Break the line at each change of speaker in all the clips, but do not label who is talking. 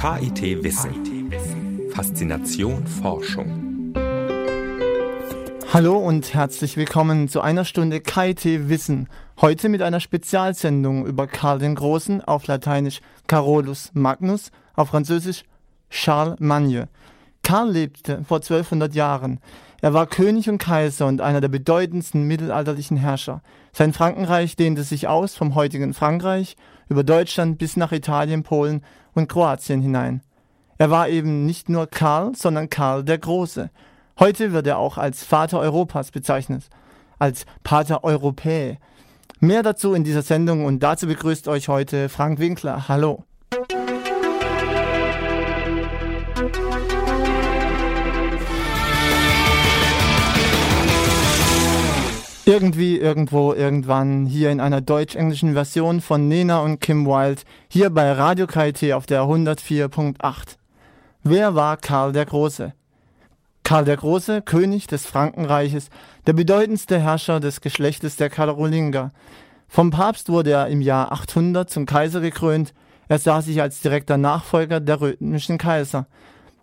KIT Wissen. Faszination Forschung.
Hallo und herzlich willkommen zu einer Stunde KIT Wissen. Heute mit einer Spezialsendung über Karl den Großen, auf Lateinisch Carolus Magnus, auf Französisch Charles Magne. Karl lebte vor 1200 Jahren. Er war König und Kaiser und einer der bedeutendsten mittelalterlichen Herrscher. Sein Frankenreich dehnte sich aus vom heutigen Frankreich über Deutschland bis nach Italien, Polen und Kroatien hinein. Er war eben nicht nur Karl, sondern Karl der Große. Heute wird er auch als Vater Europas bezeichnet, als Pater Europäe. Mehr dazu in dieser Sendung und dazu begrüßt euch heute Frank Winkler. Hallo. Irgendwie, irgendwo, irgendwann, hier in einer deutsch-englischen Version von Nena und Kim Wilde, hier bei Radio KIT auf der 104.8. Wer war Karl der Große? Karl der Große, König des Frankenreiches, der bedeutendste Herrscher des Geschlechtes der Karolinger. Vom Papst wurde er im Jahr 800 zum Kaiser gekrönt. Er sah sich als direkter Nachfolger der römischen Kaiser.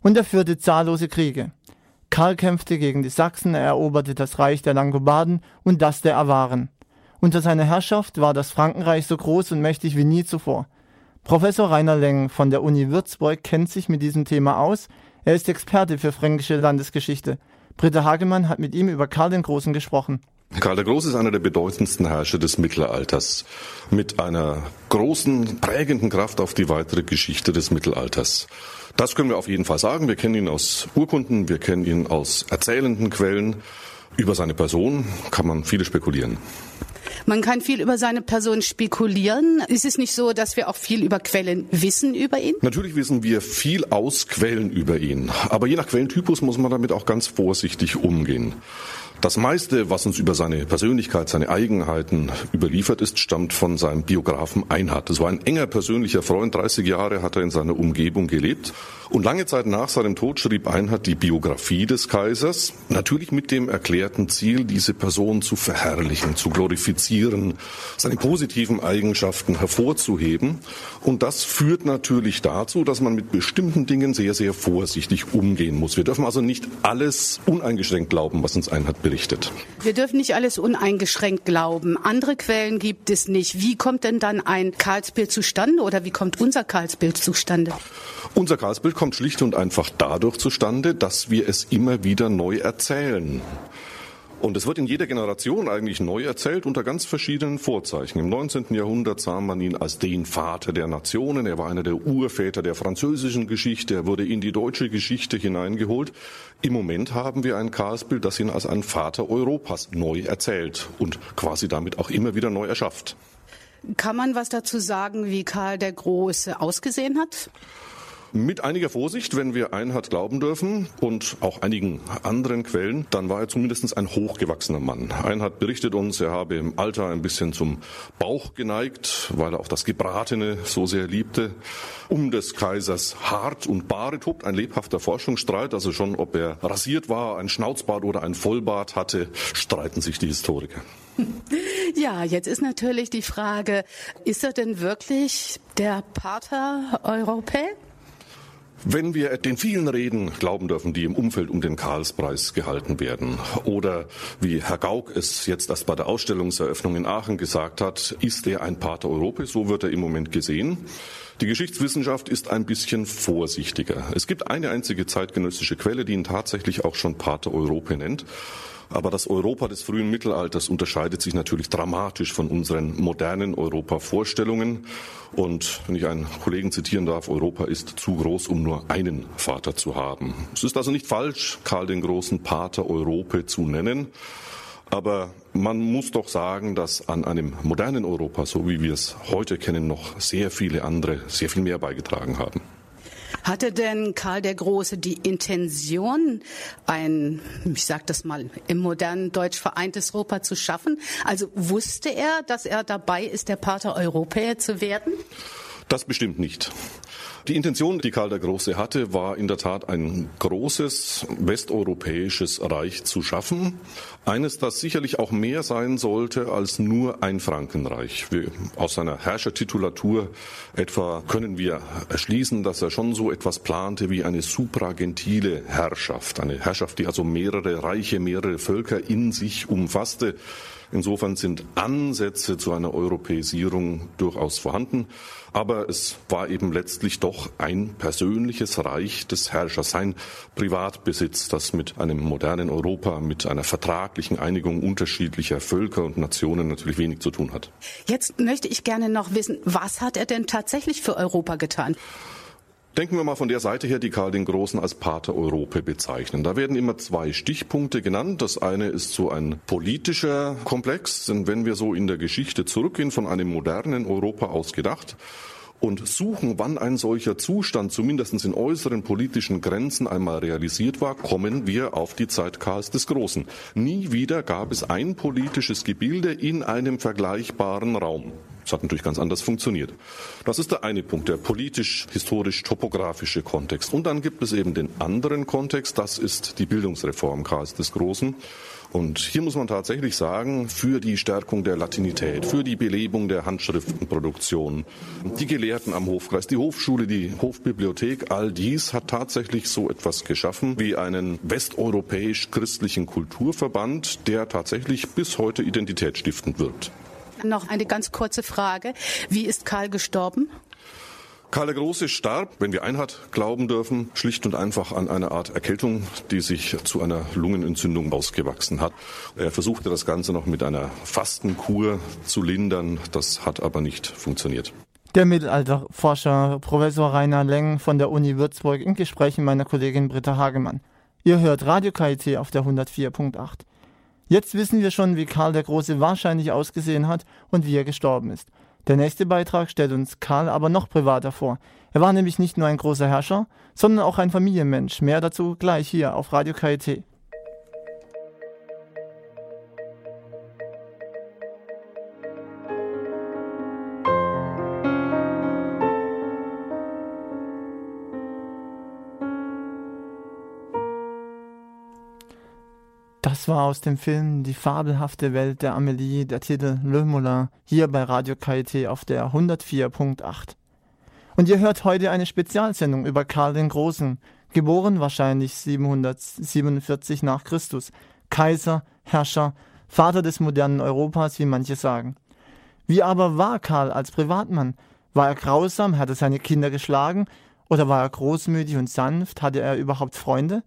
Und er führte zahllose Kriege. Karl kämpfte gegen die Sachsen, er eroberte das Reich der Langobarden und das der Awaren. Unter seiner Herrschaft war das Frankenreich so groß und mächtig wie nie zuvor. Professor Rainer Leng von der Uni Würzburg kennt sich mit diesem Thema aus. Er ist Experte für fränkische Landesgeschichte. Britta Hagemann hat mit ihm über Karl den Großen gesprochen.
Karl der Große ist einer der bedeutendsten Herrscher des Mittelalters mit einer großen prägenden Kraft auf die weitere Geschichte des Mittelalters. Das können wir auf jeden Fall sagen. Wir kennen ihn aus Urkunden, wir kennen ihn aus erzählenden Quellen. Über seine Person kann man viele spekulieren.
Man kann viel über seine Person spekulieren. Ist es nicht so, dass wir auch viel über Quellen wissen über ihn?
Natürlich wissen wir viel aus Quellen über ihn. Aber je nach Quellentypus muss man damit auch ganz vorsichtig umgehen. Das meiste, was uns über seine Persönlichkeit, seine Eigenheiten überliefert ist, stammt von seinem Biografen Einhard. Das war ein enger persönlicher Freund. 30 Jahre hat er in seiner Umgebung gelebt. Und lange Zeit nach seinem Tod schrieb Einhard die Biografie des Kaisers, natürlich mit dem erklärten Ziel, diese Person zu verherrlichen, zu glorifizieren, seine positiven Eigenschaften hervorzuheben. Und das führt natürlich dazu, dass man mit bestimmten Dingen sehr, sehr vorsichtig umgehen muss. Wir dürfen also nicht alles uneingeschränkt glauben, was uns Einhard berichtet.
Wir dürfen nicht alles uneingeschränkt glauben. Andere Quellen gibt es nicht. Wie kommt denn dann ein Karlsbild zustande oder wie kommt unser Karlsbild zustande?
Unser Karlsbild kommt schlicht und einfach dadurch zustande, dass wir es immer wieder neu erzählen. Und es wird in jeder Generation eigentlich neu erzählt unter ganz verschiedenen Vorzeichen. Im 19. Jahrhundert sah man ihn als den Vater der Nationen. Er war einer der Urväter der französischen Geschichte. Er wurde in die deutsche Geschichte hineingeholt. Im Moment haben wir ein Karlsbild, das ihn als ein Vater Europas neu erzählt und quasi damit auch immer wieder neu erschafft.
Kann man was dazu sagen, wie Karl der Große ausgesehen hat?
Mit einiger Vorsicht, wenn wir Einhard glauben dürfen und auch einigen anderen Quellen, dann war er zumindest ein hochgewachsener Mann. Einhard berichtet uns, er habe im Alter ein bisschen zum Bauch geneigt, weil er auch das Gebratene so sehr liebte. Um des Kaisers Hart und Bart tobt ein lebhafter Forschungsstreit, also schon ob er rasiert war, ein Schnauzbart oder ein Vollbart hatte, streiten sich die Historiker.
Ja, jetzt ist natürlich die Frage, ist er denn wirklich der Pater Europäer?
Wenn wir den vielen Reden glauben dürfen, die im Umfeld um den Karlspreis gehalten werden, oder wie Herr Gauck es jetzt erst bei der Ausstellungseröffnung in Aachen gesagt hat, ist er ein Pater Europe, so wird er im Moment gesehen. Die Geschichtswissenschaft ist ein bisschen vorsichtiger. Es gibt eine einzige zeitgenössische Quelle, die ihn tatsächlich auch schon Pater Europe nennt. Aber das Europa des frühen Mittelalters unterscheidet sich natürlich dramatisch von unseren modernen Europa-Vorstellungen. Und wenn ich einen Kollegen zitieren darf, Europa ist zu groß, um nur einen Vater zu haben. Es ist also nicht falsch, Karl den großen Pater Europe zu nennen. Aber man muss doch sagen, dass an einem modernen Europa, so wie wir es heute kennen, noch sehr viele andere sehr viel mehr beigetragen haben.
Hatte denn Karl der Große die Intention, ein, ich sage das mal, im modernen Deutsch vereintes Europa zu schaffen? Also wusste er, dass er dabei ist, der Pater Europäer zu werden?
Das bestimmt nicht. Die Intention, die Karl der Große hatte, war in der Tat ein großes westeuropäisches Reich zu schaffen. Eines, das sicherlich auch mehr sein sollte als nur ein Frankenreich. Wir, aus seiner Herrschertitulatur etwa können wir erschließen, dass er schon so etwas plante wie eine supragentile Herrschaft. Eine Herrschaft, die also mehrere Reiche, mehrere Völker in sich umfasste. Insofern sind Ansätze zu einer Europäisierung durchaus vorhanden. Aber es war eben letztlich doch ein persönliches Reich des Herrschers, sein Privatbesitz, das mit einem modernen Europa, mit einer vertraglichen Einigung unterschiedlicher Völker und Nationen natürlich wenig zu tun hat.
Jetzt möchte ich gerne noch wissen, was hat er denn tatsächlich für Europa getan?
Denken wir mal von der Seite her, die Karl den Großen als Pater Europe bezeichnen. Da werden immer zwei Stichpunkte genannt. Das eine ist so ein politischer Komplex, denn wenn wir so in der Geschichte zurückgehen, von einem modernen Europa aus gedacht, und suchen, wann ein solcher Zustand zumindest in äußeren politischen Grenzen einmal realisiert war, kommen wir auf die Zeit Karls des Großen. Nie wieder gab es ein politisches Gebilde in einem vergleichbaren Raum. Das hat natürlich ganz anders funktioniert. Das ist der eine Punkt, der politisch-historisch-topografische Kontext. Und dann gibt es eben den anderen Kontext, das ist die Bildungsreform Karls des Großen. Und hier muss man tatsächlich sagen, für die Stärkung der Latinität, für die Belebung der Handschriftenproduktion, die Gelehrten am Hofkreis, die Hofschule, die Hofbibliothek, all dies hat tatsächlich so etwas geschaffen wie einen westeuropäisch-christlichen Kulturverband, der tatsächlich bis heute identitätsstiftend wirkt.
Noch eine ganz kurze Frage. Wie ist Karl gestorben?
Karl der Große starb, wenn wir Einhard glauben dürfen, schlicht und einfach an einer Art Erkältung, die sich zu einer Lungenentzündung ausgewachsen hat. Er versuchte das Ganze noch mit einer Fastenkur zu lindern, das hat aber nicht funktioniert.
Der Mittelalterforscher Professor Rainer Leng von der Uni Würzburg in Gesprächen meiner Kollegin Britta Hagemann. Ihr hört Radio KIT auf der 104.8. Jetzt wissen wir schon, wie Karl der Große wahrscheinlich ausgesehen hat und wie er gestorben ist. Der nächste Beitrag stellt uns Karl aber noch privater vor. Er war nämlich nicht nur ein großer Herrscher, sondern auch ein Familienmensch. Mehr dazu gleich hier auf Radio KIT. Das war aus dem Film Die fabelhafte Welt der Amelie, der Titel Le Moulin, hier bei Radio KIT auf der 104.8. Und ihr hört heute eine Spezialsendung über Karl den Großen, geboren wahrscheinlich 747 nach Christus, Kaiser, Herrscher, Vater des modernen Europas, wie manche sagen. Wie aber war Karl als Privatmann? War er grausam, hatte seine Kinder geschlagen, oder war er großmütig und sanft, hatte er überhaupt Freunde?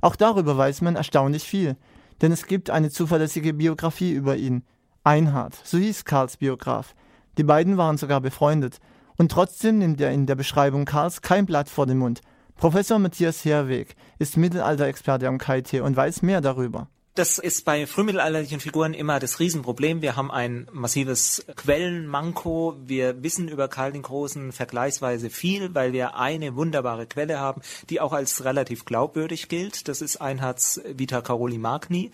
Auch darüber weiß man erstaunlich viel denn es gibt eine zuverlässige Biografie über ihn. Einhard, so hieß Karls Biograf. Die beiden waren sogar befreundet. Und trotzdem nimmt er in der Beschreibung Karls kein Blatt vor den Mund. Professor Matthias Herweg ist Mittelalterexperte am KIT und weiß mehr darüber.
Das ist bei frühmittelalterlichen Figuren immer das Riesenproblem. Wir haben ein massives Quellenmanko. Wir wissen über Karl den Großen vergleichsweise viel, weil wir eine wunderbare Quelle haben, die auch als relativ glaubwürdig gilt. Das ist Einhards Vita Caroli Magni.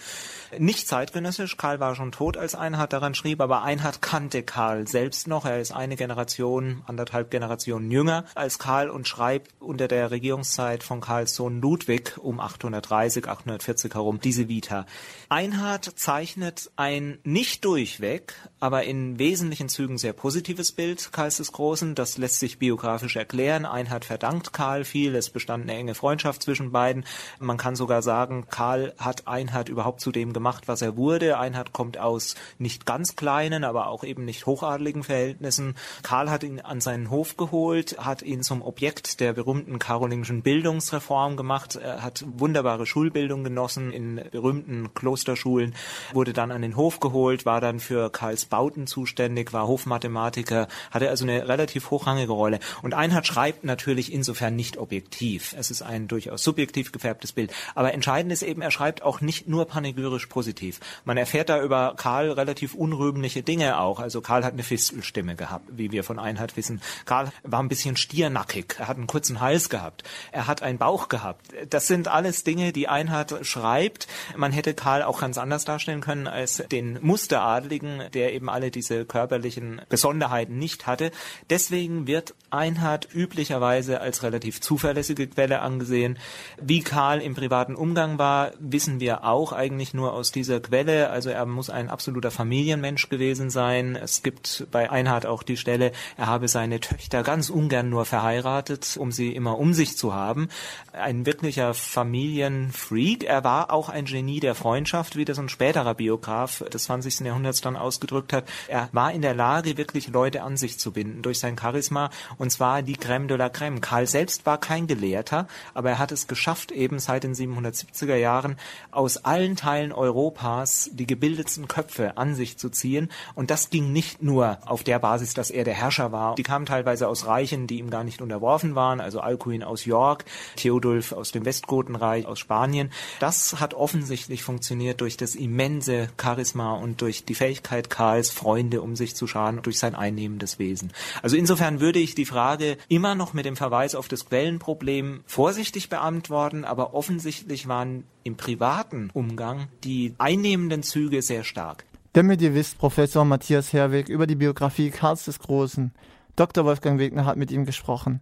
Nicht zeitgenössisch. Karl war schon tot, als Einhard daran schrieb, aber Einhard kannte Karl selbst noch. Er ist eine Generation, anderthalb Generationen jünger als Karl und schreibt unter der Regierungszeit von Karls Sohn Ludwig um 830, 840 herum diese Vita. Einhard zeichnet ein nicht durchweg, aber in wesentlichen Zügen sehr positives Bild Karls des Großen. Das lässt sich biografisch erklären. Einhard verdankt Karl viel. Es bestand eine enge Freundschaft zwischen beiden. Man kann sogar sagen, Karl hat Einhard überhaupt zu dem gemacht, was er wurde. Einhard kommt aus nicht ganz kleinen, aber auch eben nicht hochadligen Verhältnissen. Karl hat ihn an seinen Hof geholt, hat ihn zum Objekt der berühmten karolingischen Bildungsreform gemacht. Er hat wunderbare Schulbildung genossen in berühmten Klosterschulen, wurde dann an den Hof geholt, war dann für Karls Bauten zuständig, war Hofmathematiker, hatte also eine relativ hochrangige Rolle. Und Einhard schreibt natürlich insofern nicht objektiv. Es ist ein durchaus subjektiv gefärbtes Bild. Aber entscheidend ist eben, er schreibt auch nicht nur panegyrisch positiv. Man erfährt da über Karl relativ unrühmliche Dinge auch. Also Karl hat eine Fistelstimme gehabt, wie wir von Einhard wissen. Karl war ein bisschen stiernackig. Er hat einen kurzen Hals gehabt. Er hat einen Bauch gehabt. Das sind alles Dinge, die Einhard schreibt. Man hätte Karl auch ganz anders darstellen können als den Musteradligen, der eben alle diese körperlichen Besonderheiten nicht hatte. Deswegen wird Einhard üblicherweise als relativ zuverlässige Quelle angesehen. Wie Karl im privaten Umgang war, wissen wir auch eigentlich nur aus dieser Quelle. Also er muss ein absoluter Familienmensch gewesen sein. Es gibt bei Einhard auch die Stelle, er habe seine Töchter ganz ungern nur verheiratet, um sie immer um sich zu haben. Ein wirklicher Familienfreak. Er war auch ein Genie der Freundschaft, wie das ein späterer Biograf des 20. Jahrhunderts dann ausgedrückt hat. Er war in der Lage, wirklich Leute an sich zu binden durch sein Charisma und zwar die Crème de la Crème. Karl selbst war kein Gelehrter, aber er hat es geschafft, eben seit den 770er Jahren aus allen Teilen Europas die gebildetsten Köpfe an sich zu ziehen und das ging nicht nur auf der Basis, dass er der Herrscher war. Die kamen teilweise aus Reichen, die ihm gar nicht unterworfen waren, also Alcuin aus York, Theodulf aus dem Westgotenreich, aus Spanien. Das hat offensichtlich funktioniert durch das immense Charisma und durch die Fähigkeit Karls, Freunde um sich zu scharen, durch sein einnehmendes Wesen. Also insofern würde ich die Frage immer noch mit dem Verweis auf das Quellenproblem vorsichtig beantworten, aber offensichtlich waren im privaten Umgang die einnehmenden Züge sehr stark.
Damit ihr wisst, Professor Matthias Herweg über die Biografie Karls des Großen. Dr. Wolfgang Wegner hat mit ihm gesprochen.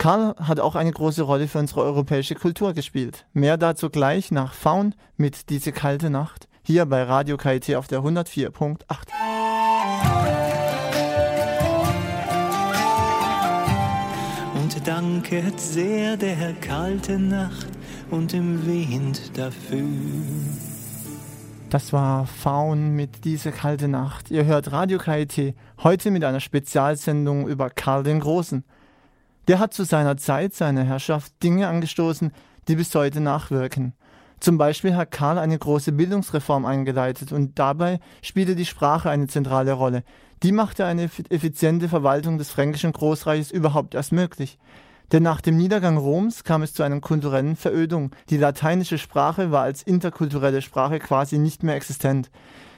Karl hat auch eine große Rolle für unsere europäische Kultur gespielt. Mehr dazu gleich nach Faun mit Diese kalte Nacht hier bei Radio KIT auf der 104.8.
Und danket sehr der kalte Nacht und dem Wind dafür.
Das war Faun mit Diese kalte Nacht. Ihr hört Radio KIT heute mit einer Spezialsendung über Karl den Großen. Der hat zu seiner Zeit, seiner Herrschaft, Dinge angestoßen, die bis heute nachwirken. Zum Beispiel hat Karl eine große Bildungsreform eingeleitet und dabei spielte die Sprache eine zentrale Rolle. Die machte eine effiziente Verwaltung des fränkischen Großreiches überhaupt erst möglich. Denn nach dem Niedergang Roms kam es zu einer kulturellen Verödung. Die lateinische Sprache war als interkulturelle Sprache quasi nicht mehr existent.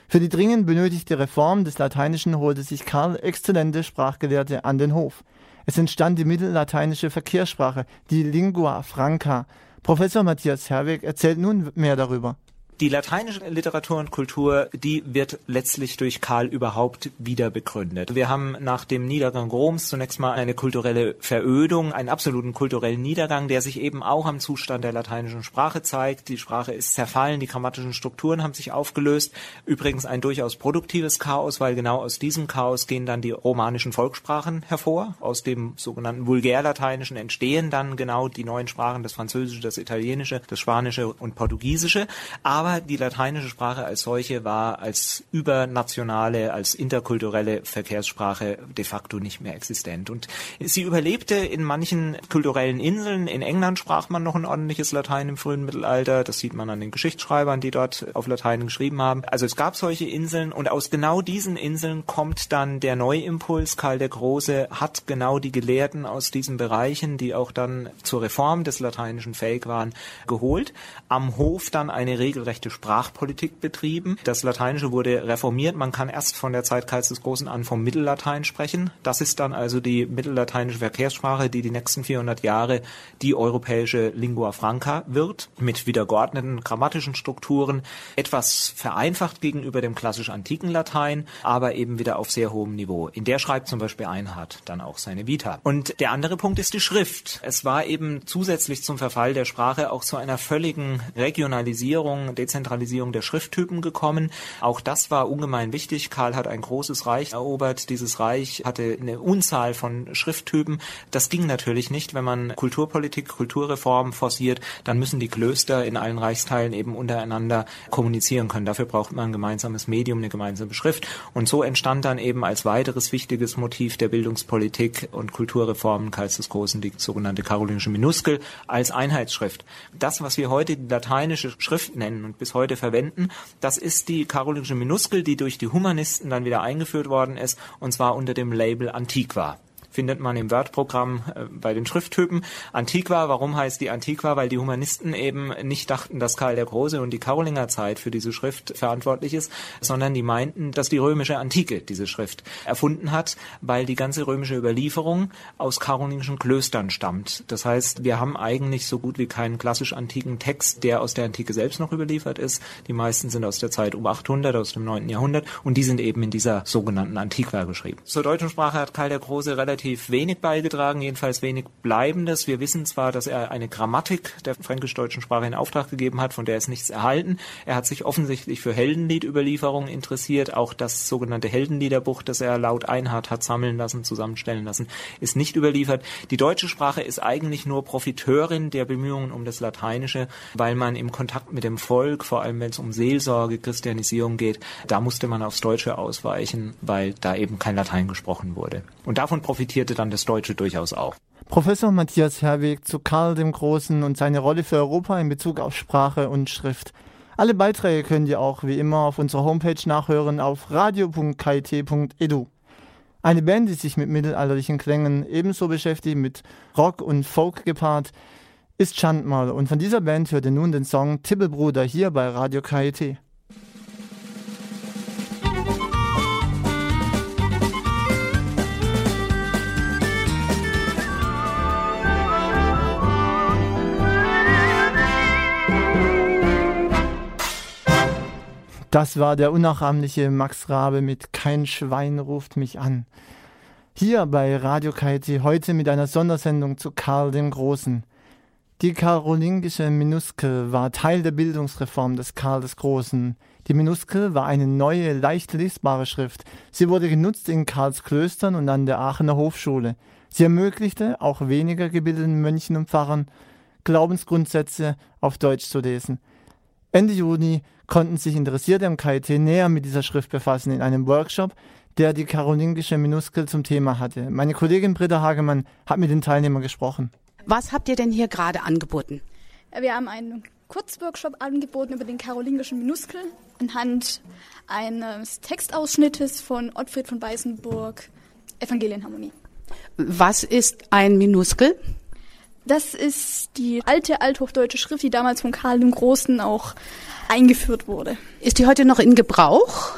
Für die dringend benötigte Reform des Lateinischen holte sich Karl exzellente Sprachgelehrte an den Hof. Es entstand die mittellateinische Verkehrssprache, die Lingua Franca. Professor Matthias Herweg erzählt nun mehr darüber.
Die lateinische Literatur und Kultur, die wird letztlich durch Karl überhaupt wieder begründet. Wir haben nach dem Niedergang Roms zunächst mal eine kulturelle Verödung, einen absoluten kulturellen Niedergang, der sich eben auch am Zustand der lateinischen Sprache zeigt. Die Sprache ist zerfallen, die grammatischen Strukturen haben sich aufgelöst. Übrigens ein durchaus produktives Chaos, weil genau aus diesem Chaos gehen dann die romanischen Volkssprachen hervor. Aus dem sogenannten Vulgärlateinischen entstehen dann genau die neuen Sprachen, das Französische, das Italienische, das Spanische und Portugiesische. Aber aber die lateinische Sprache als solche war als übernationale, als interkulturelle Verkehrssprache de facto nicht mehr existent. Und sie überlebte in manchen kulturellen Inseln. In England sprach man noch ein ordentliches Latein im frühen Mittelalter. Das sieht man an den Geschichtsschreibern, die dort auf Latein geschrieben haben. Also es gab solche Inseln und aus genau diesen Inseln kommt dann der Neuimpuls. Karl der Große hat genau die Gelehrten aus diesen Bereichen, die auch dann zur Reform des Lateinischen fähig waren, geholt. Am Hof dann eine regelrechte rechte Sprachpolitik betrieben. Das Lateinische wurde reformiert. Man kann erst von der Zeit Karls des Großen an vom Mittellatein sprechen. Das ist dann also die mittellateinische Verkehrssprache, die die nächsten 400 Jahre die europäische Lingua Franca wird, mit wieder grammatischen Strukturen, etwas vereinfacht gegenüber dem klassisch antiken Latein, aber eben wieder auf sehr hohem Niveau. In der schreibt zum Beispiel Einhard dann auch seine Vita. Und der andere Punkt ist die Schrift. Es war eben zusätzlich zum Verfall der Sprache auch zu einer völligen Regionalisierung, Dezentralisierung der Schrifttypen gekommen. Auch das war ungemein wichtig. Karl hat ein großes Reich erobert. Dieses Reich hatte eine Unzahl von Schrifttypen. Das ging natürlich nicht, wenn man Kulturpolitik, Kulturreform forciert, dann müssen die Klöster in allen Reichsteilen eben untereinander kommunizieren können. Dafür braucht man ein gemeinsames Medium, eine gemeinsame Schrift. Und so entstand dann eben als weiteres wichtiges Motiv der Bildungspolitik und Kulturreformen Karls des Großen die sogenannte karolingische Minuskel als Einheitsschrift. Das, was wir heute die lateinische Schrift nennen und bis heute verwenden. Das ist die karolingische Minuskel, die durch die Humanisten dann wieder eingeführt worden ist, und zwar unter dem Label Antiqua. Findet man im Word-Programm äh, bei den Schrifttypen. Antiqua, warum heißt die Antiqua? Weil die Humanisten eben nicht dachten, dass Karl der Große und die Karolinger Zeit für diese Schrift verantwortlich ist, sondern die meinten, dass die römische Antike diese Schrift erfunden hat, weil die ganze römische Überlieferung aus karolingischen Klöstern stammt. Das heißt, wir haben eigentlich so gut wie keinen klassisch antiken Text, der aus der Antike selbst noch überliefert ist. Die meisten sind aus der Zeit um 800, aus dem 9. Jahrhundert und die sind eben in dieser sogenannten Antiqua geschrieben. Zur deutschen Sprache hat Karl der Große relativ wenig beigetragen, jedenfalls wenig Bleibendes. Wir wissen zwar, dass er eine Grammatik der fränkisch-deutschen Sprache in Auftrag gegeben hat, von der ist nichts erhalten. Er hat sich offensichtlich für Heldenliedüberlieferungen interessiert. Auch das sogenannte Heldenliederbuch, das er laut Einhard hat sammeln lassen, zusammenstellen lassen, ist nicht überliefert. Die deutsche Sprache ist eigentlich nur Profiteurin der Bemühungen um das Lateinische, weil man im Kontakt mit dem Volk, vor allem wenn es um Seelsorge, Christianisierung geht, da musste man aufs Deutsche ausweichen, weil da eben kein Latein gesprochen wurde. Und davon profitierte dann das Deutsche durchaus auch.
Professor Matthias Herweg zu Karl dem Großen und seine Rolle für Europa in Bezug auf Sprache und Schrift. Alle Beiträge könnt ihr auch wie immer auf unserer Homepage nachhören auf radio.kit.edu. Eine Band, die sich mit mittelalterlichen Klängen ebenso beschäftigt, mit Rock und Folk gepaart, ist Schandmal und von dieser Band hört ihr nun den Song Tippelbruder hier bei Radio KIT. Das war der unnachahmliche Max Rabe mit Kein Schwein ruft mich an. Hier bei Radio KIT heute mit einer Sondersendung zu Karl dem Großen. Die karolingische Minuskel war Teil der Bildungsreform des Karl des Großen. Die Minuskel war eine neue, leicht lesbare Schrift. Sie wurde genutzt in Karls Klöstern und an der Aachener Hofschule. Sie ermöglichte auch weniger gebildeten Mönchen und Pfarrern, Glaubensgrundsätze auf Deutsch zu lesen. Ende Juni konnten sich Interessierte am KIT näher mit dieser Schrift befassen in einem Workshop, der die karolingische Minuskel zum Thema hatte. Meine Kollegin Britta Hagemann hat mit den Teilnehmern gesprochen.
Was habt ihr denn hier gerade angeboten?
Wir haben einen Kurzworkshop angeboten über den karolingischen Minuskel anhand eines Textausschnittes von Ottfried von Weißenburg, Evangelienharmonie.
Was ist ein Minuskel?
Das ist die alte althochdeutsche Schrift, die damals von Karl dem Großen auch eingeführt wurde.
Ist die heute noch in Gebrauch?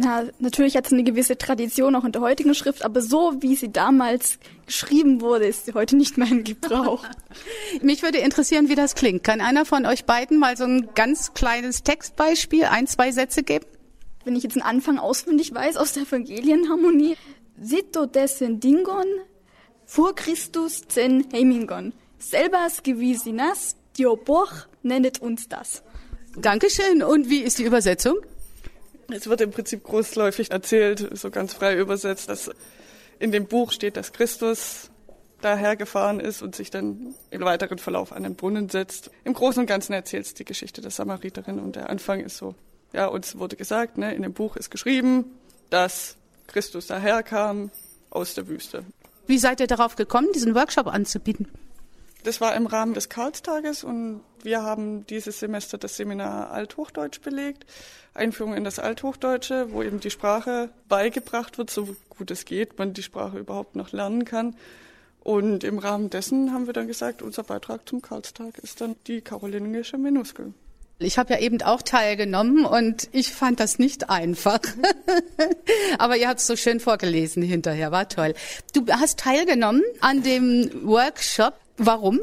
Na, natürlich hat sie eine gewisse Tradition auch in der heutigen Schrift, aber so wie sie damals geschrieben wurde, ist sie heute nicht mehr in Gebrauch.
Mich würde interessieren, wie das klingt. Kann einer von euch beiden mal so ein ganz kleines Textbeispiel, ein, zwei Sätze geben?
Wenn ich jetzt einen Anfang auswendig weiß aus der Evangelienharmonie. Sito dessen dingon, vor Christus zen heimingon. Selbas gewisinas, dioboch nennet uns das.
Dankeschön. Und wie ist die Übersetzung?
Es wird im Prinzip großläufig erzählt, so ganz frei übersetzt, dass in dem Buch steht, dass Christus dahergefahren ist und sich dann im weiteren Verlauf an den Brunnen setzt. Im Großen und Ganzen erzählt es die Geschichte der Samariterin und der Anfang ist so, ja, uns wurde gesagt, ne, in dem Buch ist geschrieben, dass Christus daherkam aus der Wüste.
Wie seid ihr darauf gekommen, diesen Workshop anzubieten?
Das war im Rahmen des Karlstages und wir haben dieses Semester das Seminar Althochdeutsch belegt, Einführung in das Althochdeutsche, wo eben die Sprache beigebracht wird, so gut es geht, man die Sprache überhaupt noch lernen kann. Und im Rahmen dessen haben wir dann gesagt, unser Beitrag zum Karlstag ist dann die karolingische Minuskel.
Ich habe ja eben auch teilgenommen und ich fand das nicht einfach. Aber ihr habt es so schön vorgelesen hinterher, war toll. Du hast teilgenommen an dem Workshop. Warum?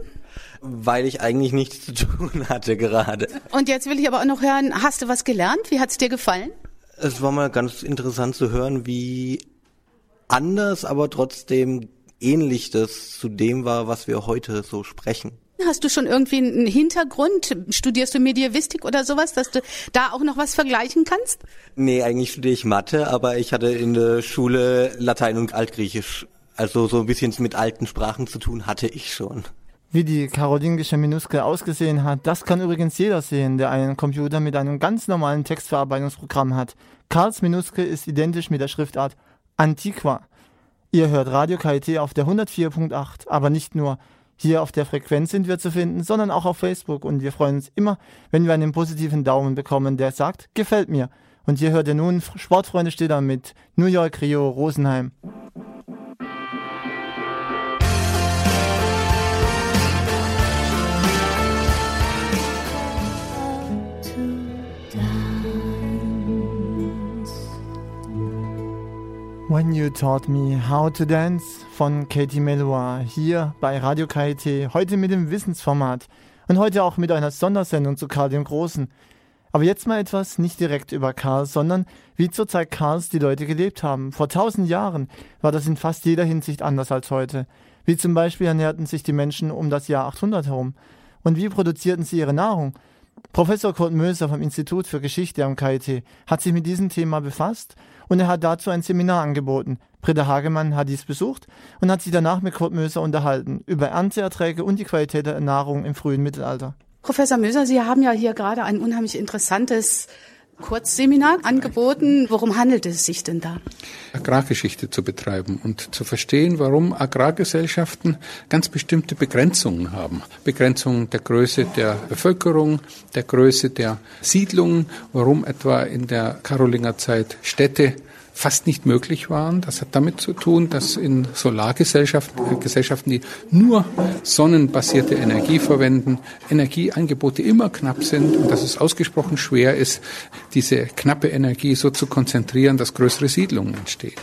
Weil ich eigentlich nichts zu tun hatte gerade.
Und jetzt will ich aber auch noch hören, hast du was gelernt? Wie hat es dir gefallen?
Es war mal ganz interessant zu hören, wie anders, aber trotzdem ähnlich das zu dem war, was wir heute so sprechen.
Hast du schon irgendwie einen Hintergrund? Studierst du Medievistik oder sowas, dass du da auch noch was vergleichen kannst?
Nee, eigentlich studiere ich Mathe, aber ich hatte in der Schule Latein und Altgriechisch. Also so ein bisschen mit alten Sprachen zu tun hatte ich schon.
Wie die karolingische Minuskel ausgesehen hat, das kann übrigens jeder sehen, der einen Computer mit einem ganz normalen Textverarbeitungsprogramm hat. Karls Minuskel ist identisch mit der Schriftart Antiqua. Ihr hört Radio KIT auf der 104.8, aber nicht nur. Hier auf der Frequenz sind wir zu finden, sondern auch auf Facebook und wir freuen uns immer, wenn wir einen positiven Daumen bekommen, der sagt, gefällt mir. Und hier hört ihr nun Sportfreunde Stiller mit New York Rio Rosenheim. When You Taught Me How to Dance von Katie Melua hier bei Radio KIT, heute mit dem Wissensformat und heute auch mit einer Sondersendung zu Karl dem Großen. Aber jetzt mal etwas nicht direkt über Karl, sondern wie zur Zeit Karls die Leute gelebt haben. Vor tausend Jahren war das in fast jeder Hinsicht anders als heute. Wie zum Beispiel ernährten sich die Menschen um das Jahr 800 herum. Und wie produzierten sie ihre Nahrung? Professor Kurt Möser vom Institut für Geschichte am KIT hat sich mit diesem Thema befasst und er hat dazu ein Seminar angeboten. Britta Hagemann hat dies besucht und hat sich danach mit Kurt Möser unterhalten über Ernteerträge und die Qualität der Nahrung im frühen Mittelalter.
Professor Möser, Sie haben ja hier gerade ein unheimlich interessantes Kurzseminar angeboten. Worum handelt es sich denn da?
Agrargeschichte zu betreiben und zu verstehen, warum Agrargesellschaften ganz bestimmte Begrenzungen haben. Begrenzungen der Größe der Bevölkerung, der Größe der Siedlungen, warum etwa in der Karolingerzeit Städte fast nicht möglich waren. Das hat damit zu tun, dass in Solargesellschaften, äh, Gesellschaften, die nur sonnenbasierte Energie verwenden, Energieangebote immer knapp sind und dass es ausgesprochen schwer ist, diese knappe Energie so zu konzentrieren, dass größere Siedlungen entstehen.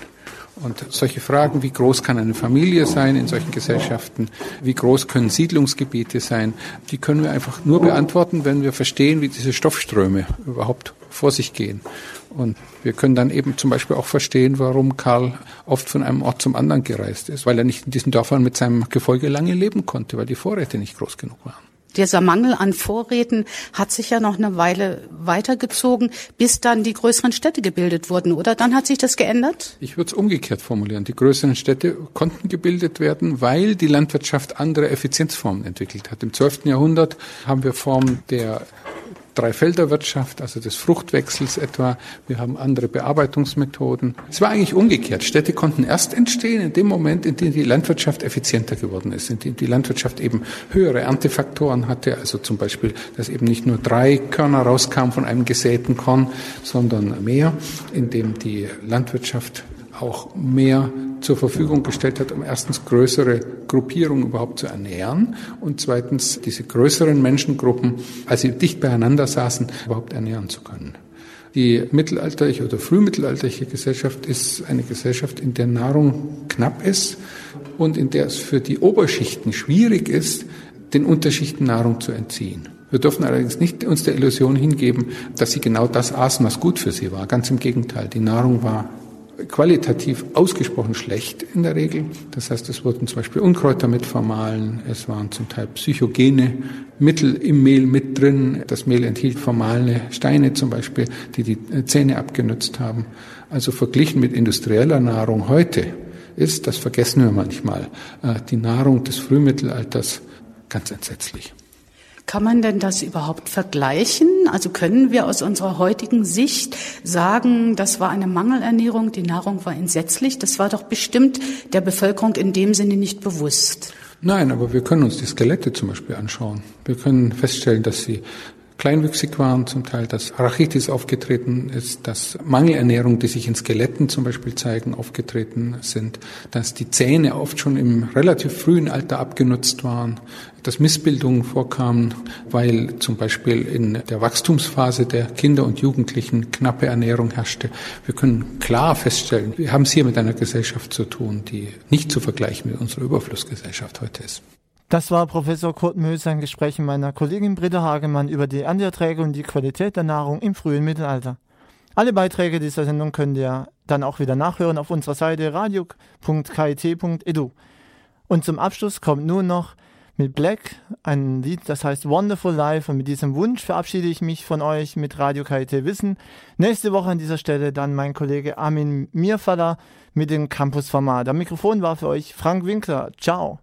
Und solche Fragen, wie groß kann eine Familie sein in solchen Gesellschaften, wie groß können Siedlungsgebiete sein, die können wir einfach nur beantworten, wenn wir verstehen, wie diese Stoffströme überhaupt vor sich gehen. Und wir können dann eben zum Beispiel auch verstehen, warum Karl oft von einem Ort zum anderen gereist ist, weil er nicht in diesen Dörfern mit seinem Gefolge lange leben konnte, weil die Vorräte nicht groß genug waren.
Dieser Mangel an Vorräten hat sich ja noch eine Weile weitergezogen, bis dann die größeren Städte gebildet wurden, oder? Dann hat sich das geändert?
Ich würde es umgekehrt formulieren. Die größeren Städte konnten gebildet werden, weil die Landwirtschaft andere Effizienzformen entwickelt hat. Im 12. Jahrhundert haben wir Formen der Dreifelderwirtschaft, also des Fruchtwechsels etwa. Wir haben andere Bearbeitungsmethoden. Es war eigentlich umgekehrt. Städte konnten erst entstehen in dem Moment, in dem die Landwirtschaft effizienter geworden ist, in dem die Landwirtschaft eben höhere Erntefaktoren hatte, also zum Beispiel, dass eben nicht nur drei Körner rauskamen von einem gesäten Korn, sondern mehr, in dem die Landwirtschaft auch mehr zur Verfügung gestellt hat, um erstens größere Gruppierungen überhaupt zu ernähren und zweitens diese größeren Menschengruppen, als sie dicht beieinander saßen, überhaupt ernähren zu können. Die mittelalterliche oder frühmittelalterliche Gesellschaft ist eine Gesellschaft, in der Nahrung knapp ist und in der es für die Oberschichten schwierig ist, den Unterschichten Nahrung zu entziehen. Wir dürfen allerdings nicht uns der Illusion hingeben, dass sie genau das aßen, was gut für sie war. Ganz im Gegenteil. Die Nahrung war qualitativ ausgesprochen schlecht in der Regel. Das heißt, es wurden zum Beispiel Unkräuter mit vermahlen, es waren zum Teil psychogene Mittel im Mehl mit drin. Das Mehl enthielt vermahlene Steine zum Beispiel, die die Zähne abgenutzt haben. Also verglichen mit industrieller Nahrung heute ist, das vergessen wir manchmal, äh, die Nahrung des Frühmittelalters ganz entsetzlich.
Kann man denn das überhaupt vergleichen? Also können wir aus unserer heutigen Sicht sagen, das war eine Mangelernährung, die Nahrung war entsetzlich? Das war doch bestimmt der Bevölkerung in dem Sinne nicht bewusst.
Nein, aber wir können uns die Skelette zum Beispiel anschauen. Wir können feststellen, dass sie kleinwüchsig waren, zum Teil, dass Rachitis aufgetreten ist, dass Mangelernährung, die sich in Skeletten zum Beispiel zeigen, aufgetreten sind, dass die Zähne oft schon im relativ frühen Alter abgenutzt waren, dass Missbildungen vorkamen, weil zum Beispiel in der Wachstumsphase der Kinder und Jugendlichen knappe Ernährung herrschte. Wir können klar feststellen, wir haben es hier mit einer Gesellschaft zu tun, die nicht zu vergleichen mit unserer Überflussgesellschaft heute ist.
Das war Professor Kurt Möser im Gespräch mit meiner Kollegin Britta Hagemann über die Ernteerträge und die Qualität der Nahrung im frühen Mittelalter. Alle Beiträge dieser Sendung könnt ihr dann auch wieder nachhören auf unserer Seite radio.kit.edu. Und zum Abschluss kommt nun noch mit Black ein Lied, das heißt Wonderful Life. Und mit diesem Wunsch verabschiede ich mich von euch mit Radio KIT Wissen. Nächste Woche an dieser Stelle dann mein Kollege Armin Mirfaller mit dem Campusformat. Am Mikrofon war für euch Frank Winkler. Ciao.